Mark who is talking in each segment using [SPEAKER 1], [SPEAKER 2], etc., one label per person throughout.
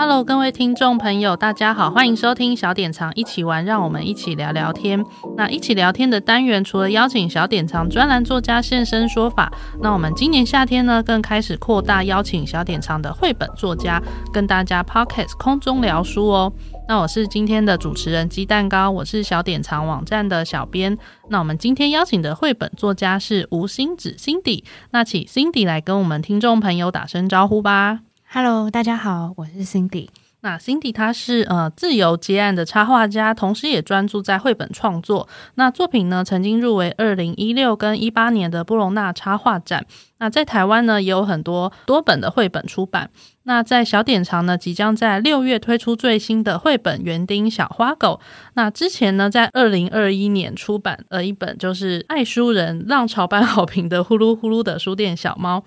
[SPEAKER 1] Hello，各位听众朋友，大家好，欢迎收听小典藏一起玩，让我们一起聊聊天。那一起聊天的单元，除了邀请小典藏专栏作家现身说法，那我们今年夏天呢，更开始扩大邀请小典藏的绘本作家跟大家 Podcast 空中聊书哦。那我是今天的主持人鸡蛋糕，我是小典藏网站的小编。那我们今天邀请的绘本作家是吴欣芷 Cindy，那请 Cindy 来跟我们听众朋友打声招呼吧。
[SPEAKER 2] Hello，大家好，我是 Cindy。
[SPEAKER 1] 那 Cindy 她是呃自由接案的插画家，同时也专注在绘本创作。那作品呢，曾经入围二零一六跟一八年的布隆纳插画展。那在台湾呢，也有很多多本的绘本出版。那在小典藏呢，即将在六月推出最新的绘本《园丁小花狗》。那之前呢，在二零二一年出版了一本就是爱书人浪潮般好评的《呼噜呼噜的书店小猫》。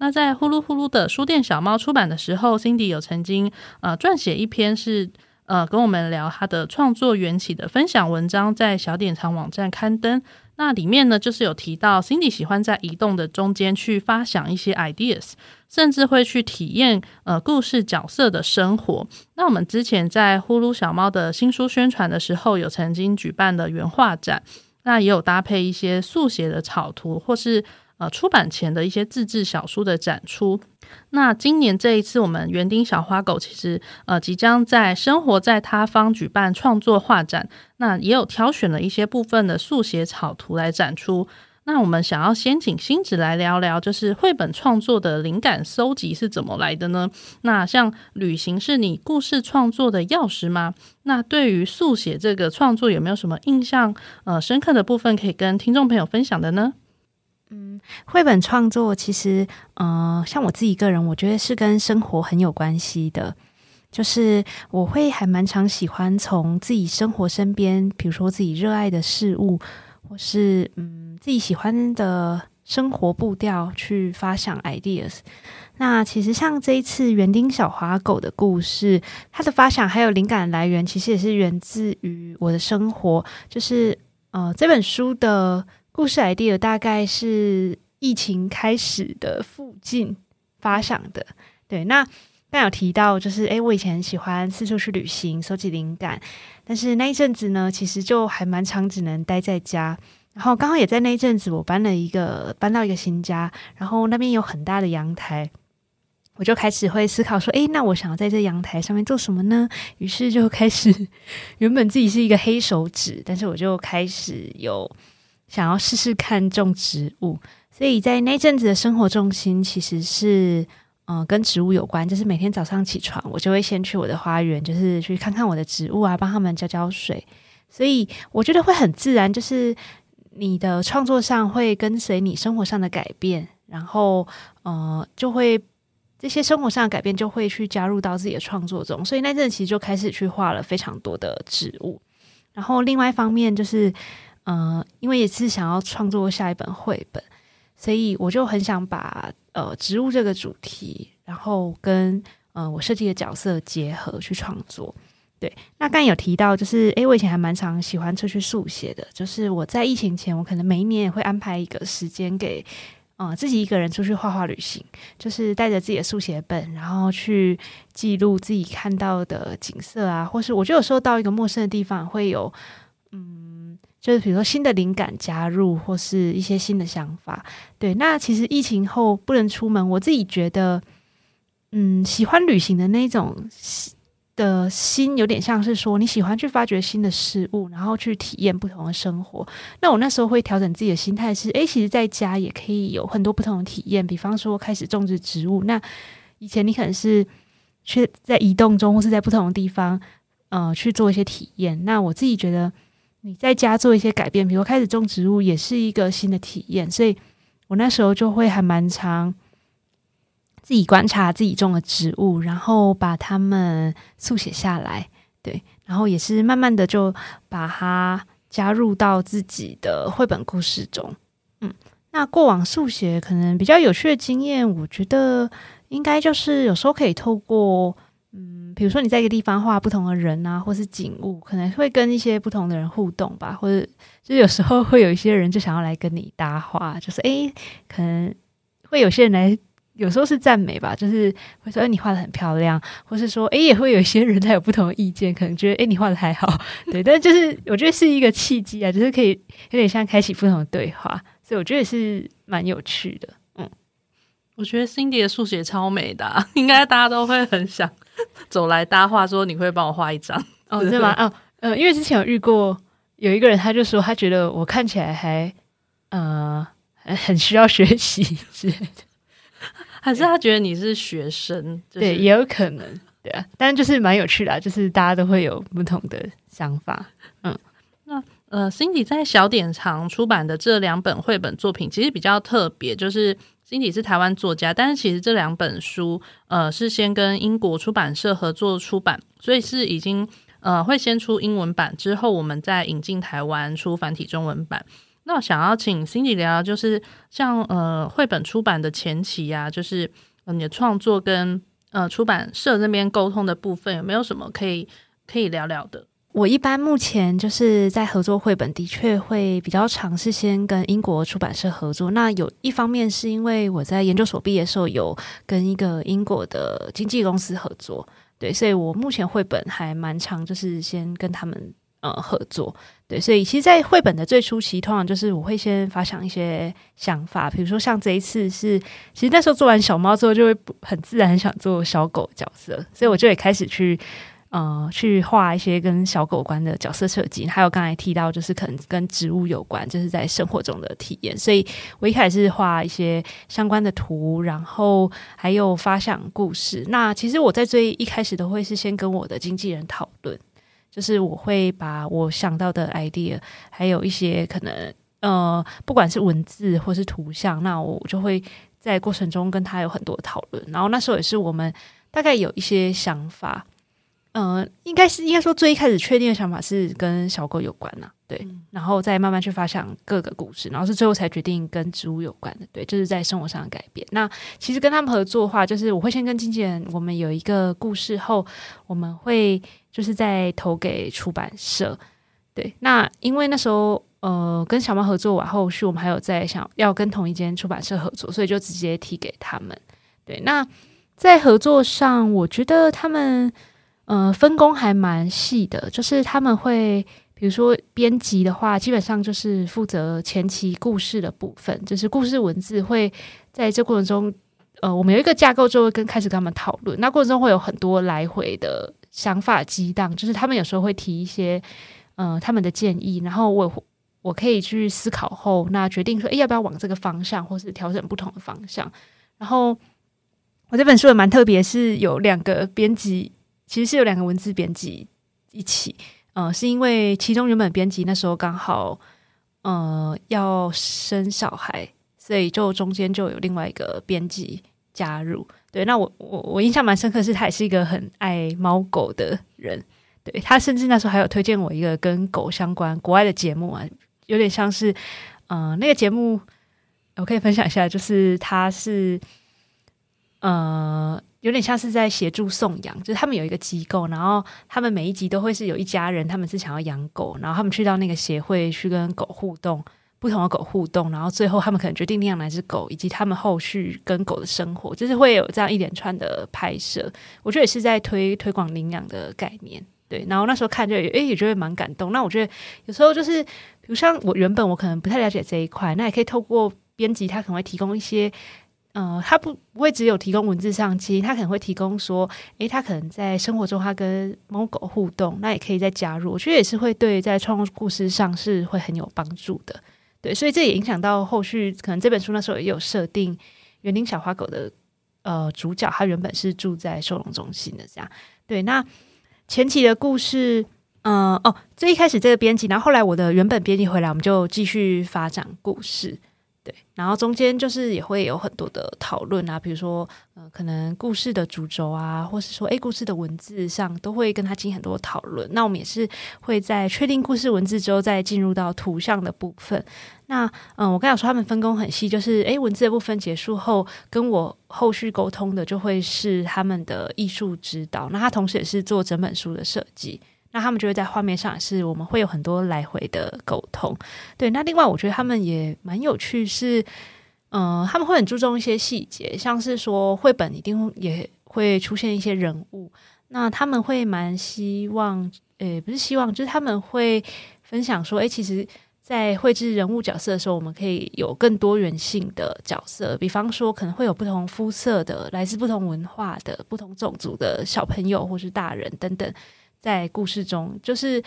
[SPEAKER 1] 那在呼噜呼噜的书店小猫出版的时候，Cindy 有曾经呃撰写一篇是呃跟我们聊他的创作缘起的分享文章，在小典藏网站刊登。那里面呢，就是有提到 Cindy 喜欢在移动的中间去发想一些 ideas，甚至会去体验呃故事角色的生活。那我们之前在呼噜小猫的新书宣传的时候，有曾经举办的原画展，那也有搭配一些速写的草图或是。呃，出版前的一些自制小书的展出。那今年这一次，我们园丁小花狗其实呃即将在生活在他方举办创作画展，那也有挑选了一些部分的速写草图来展出。那我们想要先请欣芷来聊聊，就是绘本创作的灵感搜集是怎么来的呢？那像旅行是你故事创作的钥匙吗？那对于速写这个创作有没有什么印象呃深刻的部分可以跟听众朋友分享的呢？
[SPEAKER 2] 绘本创作其实，呃，像我自己个人，我觉得是跟生活很有关系的。就是我会还蛮常喜欢从自己生活身边，比如说自己热爱的事物，或是嗯自己喜欢的生活步调去发想 ideas。那其实像这一次园丁小花狗的故事，它的发想还有灵感来源，其实也是源自于我的生活。就是呃这本书的。故事 idea 大概是疫情开始的附近发想的，对。那刚有提到，就是诶，我以前喜欢四处去旅行，收集灵感，但是那一阵子呢，其实就还蛮常只能待在家。然后刚好也在那一阵子，我搬了一个搬到一个新家，然后那边有很大的阳台，我就开始会思考说，诶，那我想要在这阳台上面做什么呢？于是就开始，原本自己是一个黑手指，但是我就开始有。想要试试看种植物，所以在那阵子的生活重心其实是，呃，跟植物有关。就是每天早上起床，我就会先去我的花园，就是去看看我的植物啊，帮他们浇浇水。所以我觉得会很自然，就是你的创作上会跟随你生活上的改变，然后呃，就会这些生活上的改变就会去加入到自己的创作中。所以那阵其实就开始去画了非常多的植物。然后另外一方面就是。嗯、呃，因为也是想要创作下一本绘本，所以我就很想把呃植物这个主题，然后跟呃我设计的角色结合去创作。对，那刚刚有提到，就是诶，我以前还蛮常喜欢出去速写的，就是我在疫情前，我可能每一年也会安排一个时间给呃自己一个人出去画画旅行，就是带着自己的速写本，然后去记录自己看到的景色啊，或是我就有时候到一个陌生的地方会有嗯。就是比如说新的灵感加入，或是一些新的想法。对，那其实疫情后不能出门，我自己觉得，嗯，喜欢旅行的那种的心，有点像是说你喜欢去发掘新的事物，然后去体验不同的生活。那我那时候会调整自己的心态是，诶，其实在家也可以有很多不同的体验。比方说开始种植植物，那以前你可能是去在移动中，或是在不同的地方，呃，去做一些体验。那我自己觉得。你在家做一些改变，比如开始种植物，也是一个新的体验。所以我那时候就会还蛮常自己观察自己种的植物，然后把它们速写下来。对，然后也是慢慢的就把它加入到自己的绘本故事中。嗯，那过往速写可能比较有趣的经验，我觉得应该就是有时候可以透过，比如说你在一个地方画不同的人啊，或是景物，可能会跟一些不同的人互动吧，或者就有时候会有一些人就想要来跟你搭话，就是诶，可能会有些人来，有时候是赞美吧，就是会说诶，你画的很漂亮，或是说诶，也会有一些人 他有不同的意见，可能觉得诶，你画的还好，对，但就是我觉得是一个契机啊，就是可以有点像开启不同的对话。所以，我觉得也是蛮有趣的。嗯，
[SPEAKER 1] 我觉得 Cindy 的速写超美的，啊，应该大家都会很想走来搭话，说你会帮我画一张
[SPEAKER 2] 哦，对吗？哦，呃，因为之前有遇过有一个人，他就说他觉得我看起来还呃很需要学习之类的，
[SPEAKER 1] 还是他觉得你是学生？就是、
[SPEAKER 2] 对，也有可能，对啊。但是就是蛮有趣的，啊，就是大家都会有不同的想法。嗯，
[SPEAKER 1] 那。呃，Cindy 在小典藏出版的这两本绘本作品其实比较特别，就是 Cindy 是台湾作家，但是其实这两本书呃是先跟英国出版社合作出版，所以是已经呃会先出英文版，之后我们再引进台湾出繁体中文版。那我想要请 Cindy 聊聊，就是像呃绘本出版的前期啊，就是你的创作跟呃出版社那边沟通的部分，有没有什么可以可以聊聊的？
[SPEAKER 2] 我一般目前就是在合作绘本，的确会比较尝试先跟英国出版社合作。那有一方面是因为我在研究所毕业的时候有跟一个英国的经纪公司合作，对，所以我目前绘本还蛮常，就是先跟他们呃合作。对，所以其实，在绘本的最初期，通常就是我会先发想一些想法，比如说像这一次是，其实那时候做完小猫之后，就会很自然很想做小狗角色，所以我就也开始去。呃，去画一些跟小狗关的角色设计，还有刚才提到，就是可能跟植物有关，就是在生活中的体验。所以我一开始是画一些相关的图，然后还有发想故事。那其实我在最一开始都会是先跟我的经纪人讨论，就是我会把我想到的 idea，还有一些可能呃，不管是文字或是图像，那我就会在过程中跟他有很多讨论。然后那时候也是我们大概有一些想法。嗯、呃，应该是应该说最一开始确定的想法是跟小狗有关呐、啊，对，嗯、然后再慢慢去发想各个故事，然后是最后才决定跟植物有关的，对，就是在生活上的改变。那其实跟他们合作的话，就是我会先跟经纪人，我们有一个故事后，我们会就是在投给出版社，对。那因为那时候呃跟小猫合作完后续，我们还有在想要跟同一间出版社合作，所以就直接提给他们。对，那在合作上，我觉得他们。呃，分工还蛮细的，就是他们会，比如说编辑的话，基本上就是负责前期故事的部分，就是故事文字会在这过程中，呃，我们有一个架构，就会跟开始跟他们讨论，那过程中会有很多来回的想法激荡，就是他们有时候会提一些，呃，他们的建议，然后我我可以去思考后，那决定说，诶，要不要往这个方向，或是调整不同的方向。然后我这本书也蛮特别，是有两个编辑。其实是有两个文字编辑一起，呃，是因为其中原本编辑那时候刚好，呃，要生小孩，所以就中间就有另外一个编辑加入。对，那我我我印象蛮深刻，是他也是一个很爱猫狗的人。对，他甚至那时候还有推荐我一个跟狗相关国外的节目啊，有点像是，呃，那个节目我可以分享一下，就是他是，呃。有点像是在协助送养，就是他们有一个机构，然后他们每一集都会是有一家人，他们是想要养狗，然后他们去到那个协会去跟狗互动，不同的狗互动，然后最后他们可能决定领养哪只狗，以及他们后续跟狗的生活，就是会有这样一连串的拍摄。我觉得也是在推推广领养的概念，对。然后那时候看就诶也觉得蛮感动。那我觉得有时候就是，比如像我原本我可能不太了解这一块，那也可以透过编辑，他可能会提供一些。呃，他不不会只有提供文字上，其实他可能会提供说，诶，他可能在生活中他跟猫狗互动，那也可以再加入，我觉得也是会对在创作故事上是会很有帮助的，对，所以这也影响到后续，可能这本书那时候也有设定园丁小花狗的呃主角，他原本是住在收容中心的这样，对，那前期的故事，嗯、哦，最一开始这个编辑，然后后来我的原本编辑回来，我们就继续发展故事。对，然后中间就是也会有很多的讨论啊，比如说，呃，可能故事的主轴啊，或是说，诶，故事的文字上都会跟他进行很多讨论。那我们也是会在确定故事文字之后，再进入到图像的部分。那，嗯、我刚才说他们分工很细，就是，诶，文字的部分结束后，跟我后续沟通的就会是他们的艺术指导。那他同时也是做整本书的设计。那他们就会在画面上是我们会有很多来回的沟通，对。那另外我觉得他们也蛮有趣，是，嗯、他们会很注重一些细节，像是说绘本一定也会出现一些人物，那他们会蛮希望，诶，不是希望，就是他们会分享说，诶，其实，在绘制人物角色的时候，我们可以有更多元性的角色，比方说可能会有不同肤色的、来自不同文化的、不同种族的小朋友或是大人等等。在故事中，就是，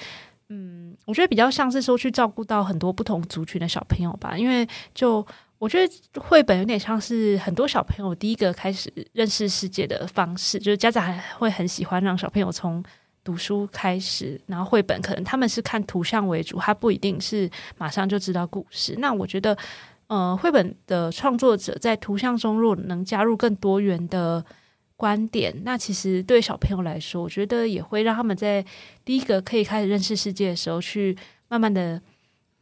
[SPEAKER 2] 嗯，我觉得比较像是说去照顾到很多不同族群的小朋友吧，因为就我觉得绘本有点像是很多小朋友第一个开始认识世界的方式，就是家长还会很喜欢让小朋友从读书开始，然后绘本可能他们是看图像为主，他不一定是马上就知道故事。那我觉得，呃，绘本的创作者在图像中若能加入更多元的。观点，那其实对小朋友来说，我觉得也会让他们在第一个可以开始认识世界的时候，去慢慢的，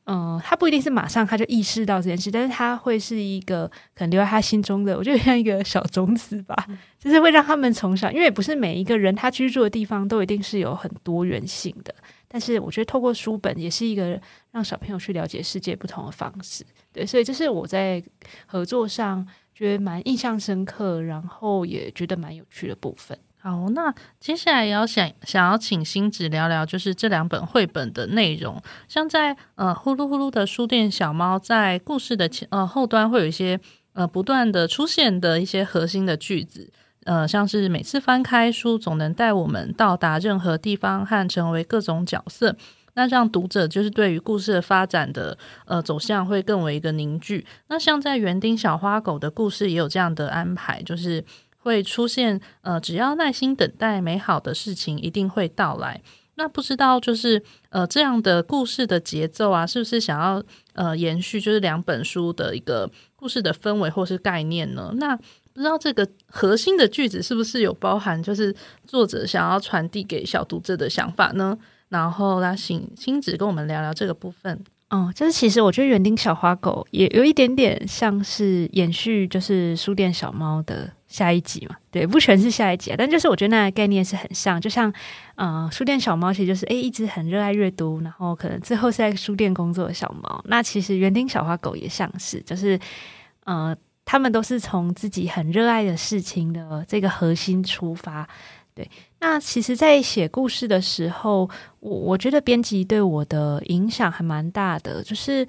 [SPEAKER 2] 嗯、呃，他不一定是马上他就意识到这件事，但是他会是一个可能留在他心中的，我觉得像一个小种子吧，嗯、就是会让他们从小，因为不是每一个人他居住的地方都一定是有很多元性的，但是我觉得透过书本也是一个让小朋友去了解世界不同的方式，对，所以这是我在合作上。觉得蛮印象深刻，然后也觉得蛮有趣的部分。
[SPEAKER 1] 好，那接下来也要想想要请星子聊聊，就是这两本绘本的内容。像在呃呼噜呼噜的书店小猫，在故事的前呃后端会有一些呃不断的出现的一些核心的句子，呃像是每次翻开书，总能带我们到达任何地方和成为各种角色。那让读者就是对于故事的发展的呃走向会更为一个凝聚。那像在园丁小花狗的故事也有这样的安排，就是会出现呃只要耐心等待，美好的事情一定会到来。那不知道就是呃这样的故事的节奏啊，是不是想要呃延续就是两本书的一个故事的氛围或是概念呢？那不知道这个核心的句子是不是有包含就是作者想要传递给小读者的想法呢？然后来请星子跟我们聊聊这个部分。
[SPEAKER 2] 嗯，就是其实我觉得园丁小花狗也有一点点像是延续，就是书店小猫的下一集嘛。对，不全是下一集啊，但就是我觉得那个概念是很像。就像，嗯，书店小猫其实就是诶，一直很热爱阅读，然后可能最后是在书店工作的小猫。那其实园丁小花狗也像是，就是，嗯，他们都是从自己很热爱的事情的这个核心出发。对，那其实，在写故事的时候，我我觉得编辑对我的影响还蛮大的，就是，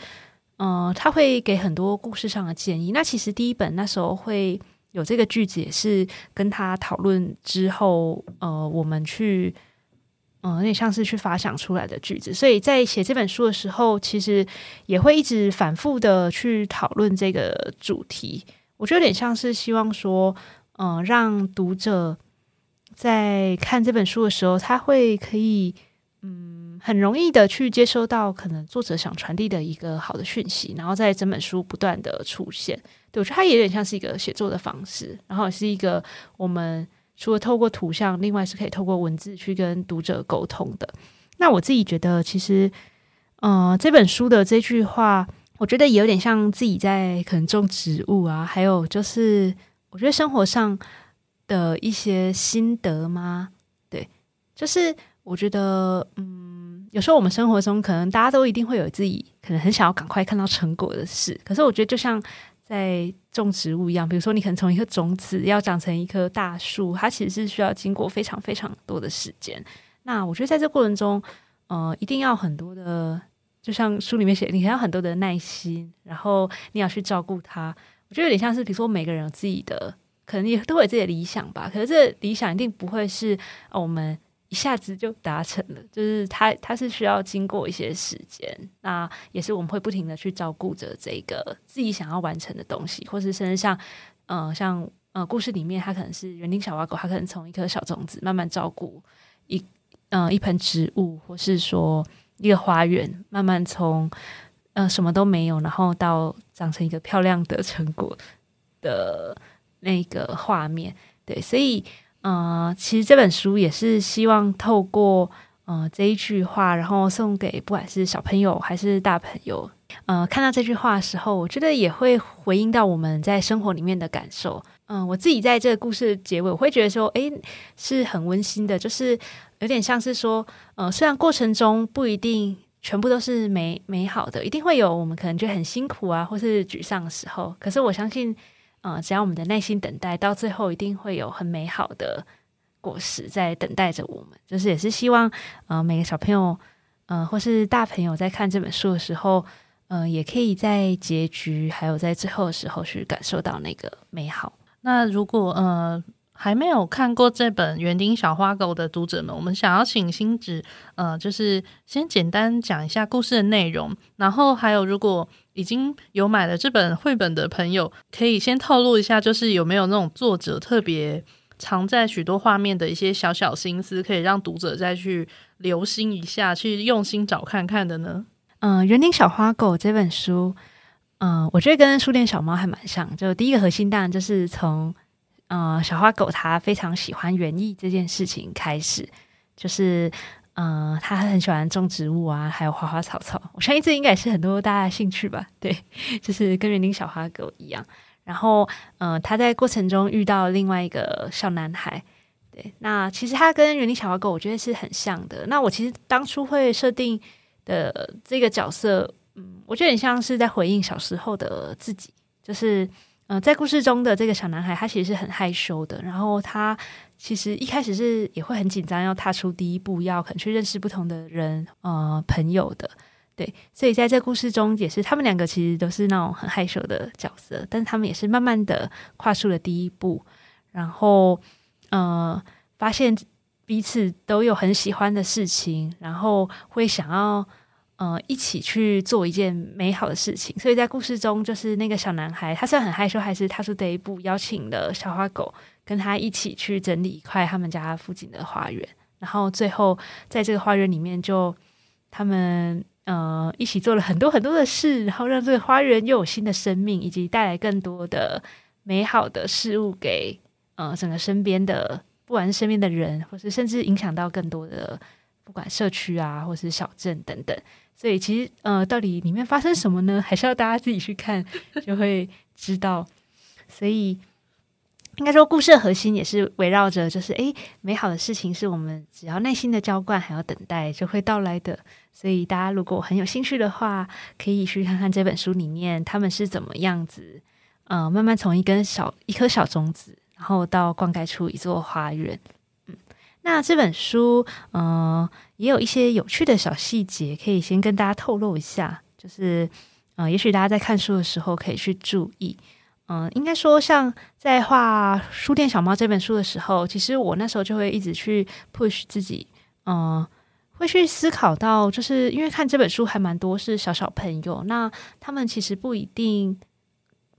[SPEAKER 2] 嗯、他会给很多故事上的建议。那其实第一本那时候会有这个句子，也是跟他讨论之后，呃，我们去，嗯、呃，有点像是去发想出来的句子。所以在写这本书的时候，其实也会一直反复的去讨论这个主题。我觉得有点像是希望说，嗯、让读者。在看这本书的时候，他会可以嗯很容易的去接收到可能作者想传递的一个好的讯息，然后在整本书不断的出现。对，我觉得它也有点像是一个写作的方式，然后也是一个我们除了透过图像，另外是可以透过文字去跟读者沟通的。那我自己觉得，其实嗯、呃、这本书的这句话，我觉得也有点像自己在可能种植物啊，还有就是我觉得生活上。的一些心得吗？对，就是我觉得，嗯，有时候我们生活中可能大家都一定会有自己可能很想要赶快看到成果的事，可是我觉得就像在种植物一样，比如说你可能从一颗种子要长成一棵大树，它其实是需要经过非常非常多的时间。那我觉得在这过程中，呃，一定要很多的，就像书里面写，你还要很多的耐心，然后你要去照顾它。我觉得有点像是，比如说每个人有自己的。可能也都有自己的理想吧，可是这理想一定不会是我们一下子就达成了，就是它它是需要经过一些时间，那也是我们会不停的去照顾着这个自己想要完成的东西，或是甚至像呃像呃故事里面，它可能是园丁小花狗，它可能从一颗小种子慢慢照顾一嗯、一盆植物，或是说一个花园，慢慢从呃什么都没有，然后到长成一个漂亮的成果的那个画面。对，所以呃，其实这本书也是希望透过呃这一句话，然后送给不管是小朋友还是大朋友，呃，看到这句话的时候，我觉得也会回应到我们在生活里面的感受。嗯、我自己在这个故事结尾，我会觉得说，诶，是很温馨的，就是有点像是说，呃，虽然过程中不一定全部都是美美好的，一定会有我们可能觉得很辛苦啊，或是沮丧的时候，可是我相信。呃，只要我们的耐心等待，到最后一定会有很美好的果实在等待着我们。就是也是希望，呃，每个小朋友，呃，或是大朋友在看这本书的时候，呃，也可以在结局还有在最后的时候去感受到那个美好。
[SPEAKER 1] 那如果呃还没有看过这本《园丁小花狗》的读者们，我们想要请欣芷，呃，就是先简单讲一下故事的内容，然后还有如果。已经有买了这本绘本的朋友，可以先透露一下，就是有没有那种作者特别藏在许多画面的一些小小心思，可以让读者再去留心一下，去用心找看看的呢？
[SPEAKER 2] 嗯，《园丁小花狗》这本书，嗯，我觉得跟书店小猫还蛮像。就第一个核心，当然就是从嗯小花狗它非常喜欢园艺这件事情开始，就是。嗯，他很喜欢种植物啊，还有花花草草。我相信这应该也是很多大家的兴趣吧？对，就是跟园丁小花狗一样。然后，嗯，他在过程中遇到另外一个小男孩。对，那其实他跟园丁小花狗，我觉得是很像的。那我其实当初会设定的这个角色，嗯，我觉得很像是在回应小时候的自己，就是。嗯、在故事中的这个小男孩，他其实是很害羞的。然后他其实一开始是也会很紧张，要踏出第一步，要可能去认识不同的人，呃，朋友的。对，所以在这故事中，也是他们两个其实都是那种很害羞的角色，但是他们也是慢慢的跨出了第一步，然后呃，发现彼此都有很喜欢的事情，然后会想要。呃，一起去做一件美好的事情，所以在故事中，就是那个小男孩，他虽然很害羞，还是踏出第一步，邀请了小花狗跟他一起去整理一块他们家附近的花园，然后最后在这个花园里面就，他们呃一起做了很多很多的事，然后让这个花园又有新的生命，以及带来更多的美好的事物给呃整个身边的，不管是身边的人，或是甚至影响到更多的，不管社区啊，或是小镇等等。所以其实，呃，到底里面发生什么呢？还是要大家自己去看，就会知道。所以，应该说，故事的核心也是围绕着，就是诶，美好的事情是我们只要耐心的浇灌，还要等待，就会到来的。所以，大家如果很有兴趣的话，可以去看看这本书里面他们是怎么样子，呃，慢慢从一根小一颗小种子，然后到灌溉出一座花园。嗯那这本书，嗯、呃，也有一些有趣的小细节，可以先跟大家透露一下。就是，嗯、呃，也许大家在看书的时候可以去注意。嗯、应该说，像在画《书店小猫》这本书的时候，其实我那时候就会一直去 push 自己，嗯、会去思考到，就是因为看这本书还蛮多是小小朋友，那他们其实不一定。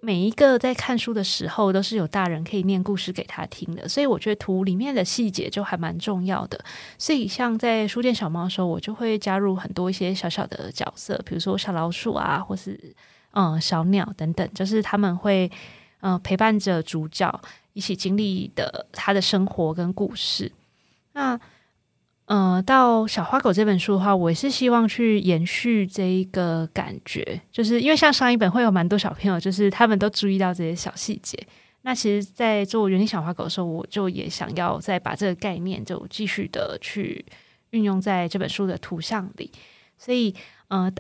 [SPEAKER 2] 每一个在看书的时候，都是有大人可以念故事给他听的，所以我觉得图里面的细节就还蛮重要的。所以像在书店小猫的时候，我就会加入很多一些小小的角色，比如说小老鼠啊，或是嗯小鸟等等，就是他们会嗯陪伴着主角一起经历的他的生活跟故事。那嗯、到小花狗这本书的话，我也是希望去延续这一个感觉，就是因为像上一本会有蛮多小朋友，就是他们都注意到这些小细节。那其实，在做园丁小花狗的时候，我就也想要再把这个概念就继续的去运用在这本书的图像里。所以，呃，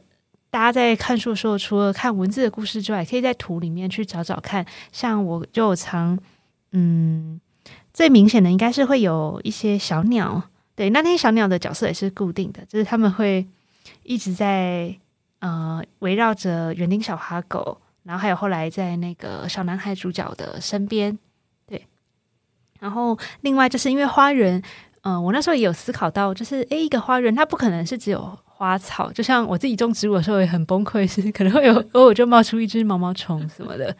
[SPEAKER 2] 大家在看书的时候，除了看文字的故事之外，可以在图里面去找找看。像我就常，嗯，最明显的应该是会有一些小鸟。对，那那些小鸟的角色也是固定的，就是他们会一直在呃围绕着园丁小哈狗，然后还有后来在那个小男孩主角的身边。对，然后另外就是因为花园，嗯、我那时候也有思考到，就是诶，一个花园它不可能是只有花草，就像我自己种植物的时候也很崩溃，是 可能会有偶尔就冒出一只毛毛虫什么的。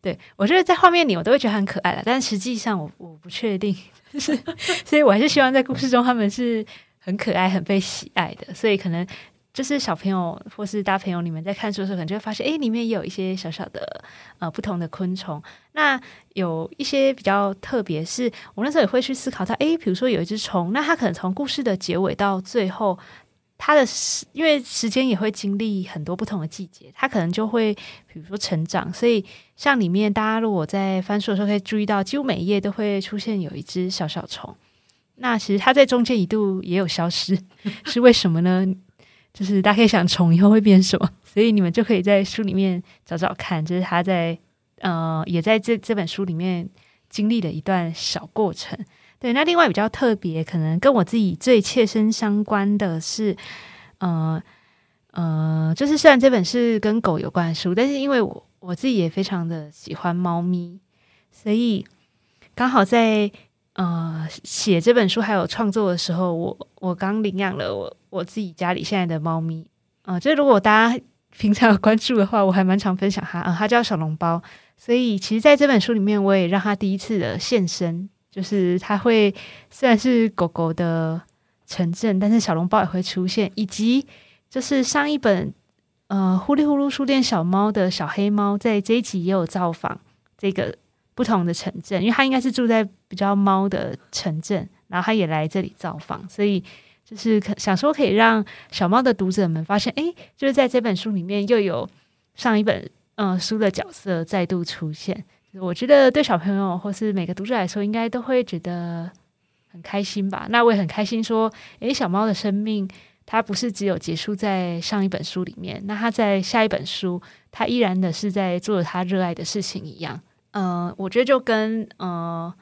[SPEAKER 2] 对，我觉得在画面里我都会觉得很可爱了，但实际上我我不确定，是所以我还是希望在故事中他们是很可爱、很被喜爱的。所以可能就是小朋友或是大朋友，你们在看书的时候，可能就会发现，哎，里面也有一些小小的呃不同的昆虫。那有一些比较特别，是我那时候也会去思考它，哎，比如说有一只虫，那它可能从故事的结尾到最后，它的时因为时间也会经历很多不同的季节，它可能就会比如说成长。所以像里面大家如果在翻书的时候可以注意到，几乎每一页都会出现有一只小小虫。那其实它在中间一度也有消失，是为什么呢？就是大家可以想虫以后会变什么，所以你们就可以在书里面找找看，就是他在呃也在这这本书里面经历的一段小过程。对，那另外比较特别，可能跟我自己最切身相关的是，呃呃，就是虽然这本是跟狗有关的书，但是因为我我自己也非常的喜欢猫咪，所以刚好在。呃，写这本书还有创作的时候，我我刚领养了我我自己家里现在的猫咪。呃，就如果大家 平常有关注的话，我还蛮常分享它。呃，它叫小笼包。所以其实在这本书里面，我也让它第一次的现身，就是它会虽然是狗狗的城镇，但是小笼包也会出现，以及就是上一本呃呼噜呼噜书店小猫的小黑猫，在这一集也有造访这个。不同的城镇，因为他应该是住在比较猫的城镇，然后他也来这里造访，所以就是可想说可以让小猫的读者们发现，哎，就是在这本书里面又有上一本嗯、书的角色再度出现。我觉得对小朋友或是每个读者来说，应该都会觉得很开心吧。那我也很开心说，哎，小猫的生命它不是只有结束在上一本书里面，那它在下一本书，它依然的是在做着它热爱的事情一样。嗯、我觉得就跟呃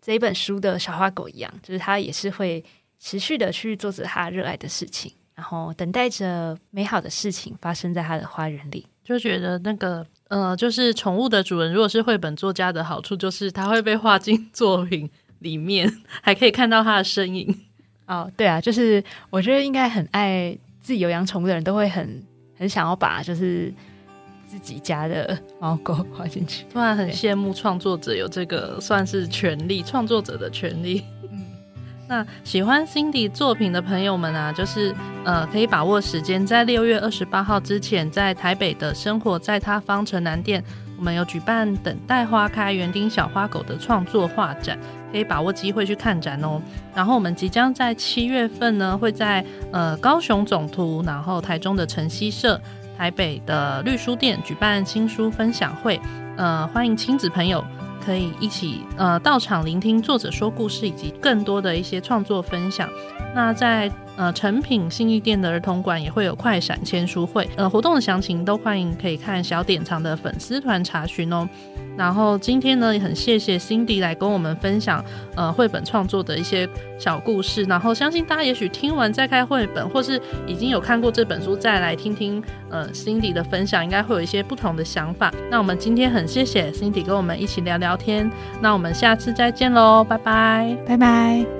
[SPEAKER 2] 这一本书的小花狗一样，就是它也是会持续的去做着它热爱的事情，然后等待着美好的事情发生在它的花园里。
[SPEAKER 1] 就觉得那个呃，就是宠物的主人，如果是绘本作家的好处，就是他会被画进作品里面，还可以看到他的身影。
[SPEAKER 2] 哦，对啊，就是我觉得应该很爱自己有养宠物的人都会很很想要把就是。自己家的猫狗画进去，
[SPEAKER 1] 突然很羡慕创作者有这个算是权利，创作者的权利。那喜欢 Cindy 作品的朋友们啊，就是呃，可以把握时间，在六月二十八号之前，在台北的生活在他方城南店，我们有举办等待花开园丁小花狗的创作画展，可以把握机会去看展哦。然后我们即将在七月份呢，会在呃高雄总图，然后台中的晨曦社。台北的绿书店举办新书分享会，呃，欢迎亲子朋友可以一起呃到场聆听作者说故事，以及更多的一些创作分享。那在呃诚品信义店的儿童馆也会有快闪签书会，呃，活动的详情都欢迎可以看小典藏的粉丝团查询哦。然后今天呢，也很谢谢 Cindy 来跟我们分享呃绘本创作的一些小故事。然后相信大家也许听完再开绘本，或是已经有看过这本书，再来听听呃 Cindy 的分享，应该会有一些不同的想法。那我们今天很谢谢 Cindy 跟我们一起聊聊天。那我们下次再见喽，拜拜，
[SPEAKER 2] 拜拜。